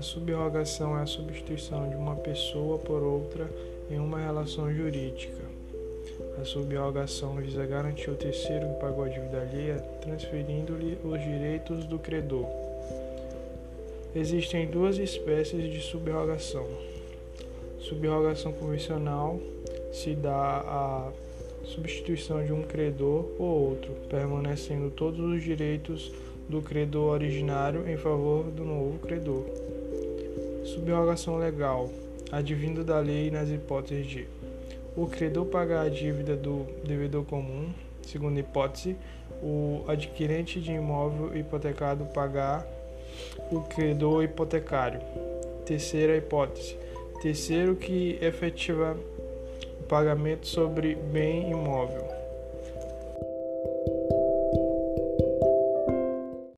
A subrogação é a substituição de uma pessoa por outra em uma relação jurídica. A subrogação visa garantir ao terceiro que pagou a dívida alheia, transferindo-lhe os direitos do credor. Existem duas espécies de subrogação. Subrogação convencional se dá a substituição de um credor por outro, permanecendo todos os direitos do credor originário em favor do novo credor. Subrogação legal, advindo da lei nas hipóteses de o credor pagar a dívida do devedor comum, segunda hipótese, o adquirente de imóvel hipotecado pagar o credor hipotecário. Terceira hipótese, terceiro que efetiva o pagamento sobre bem imóvel.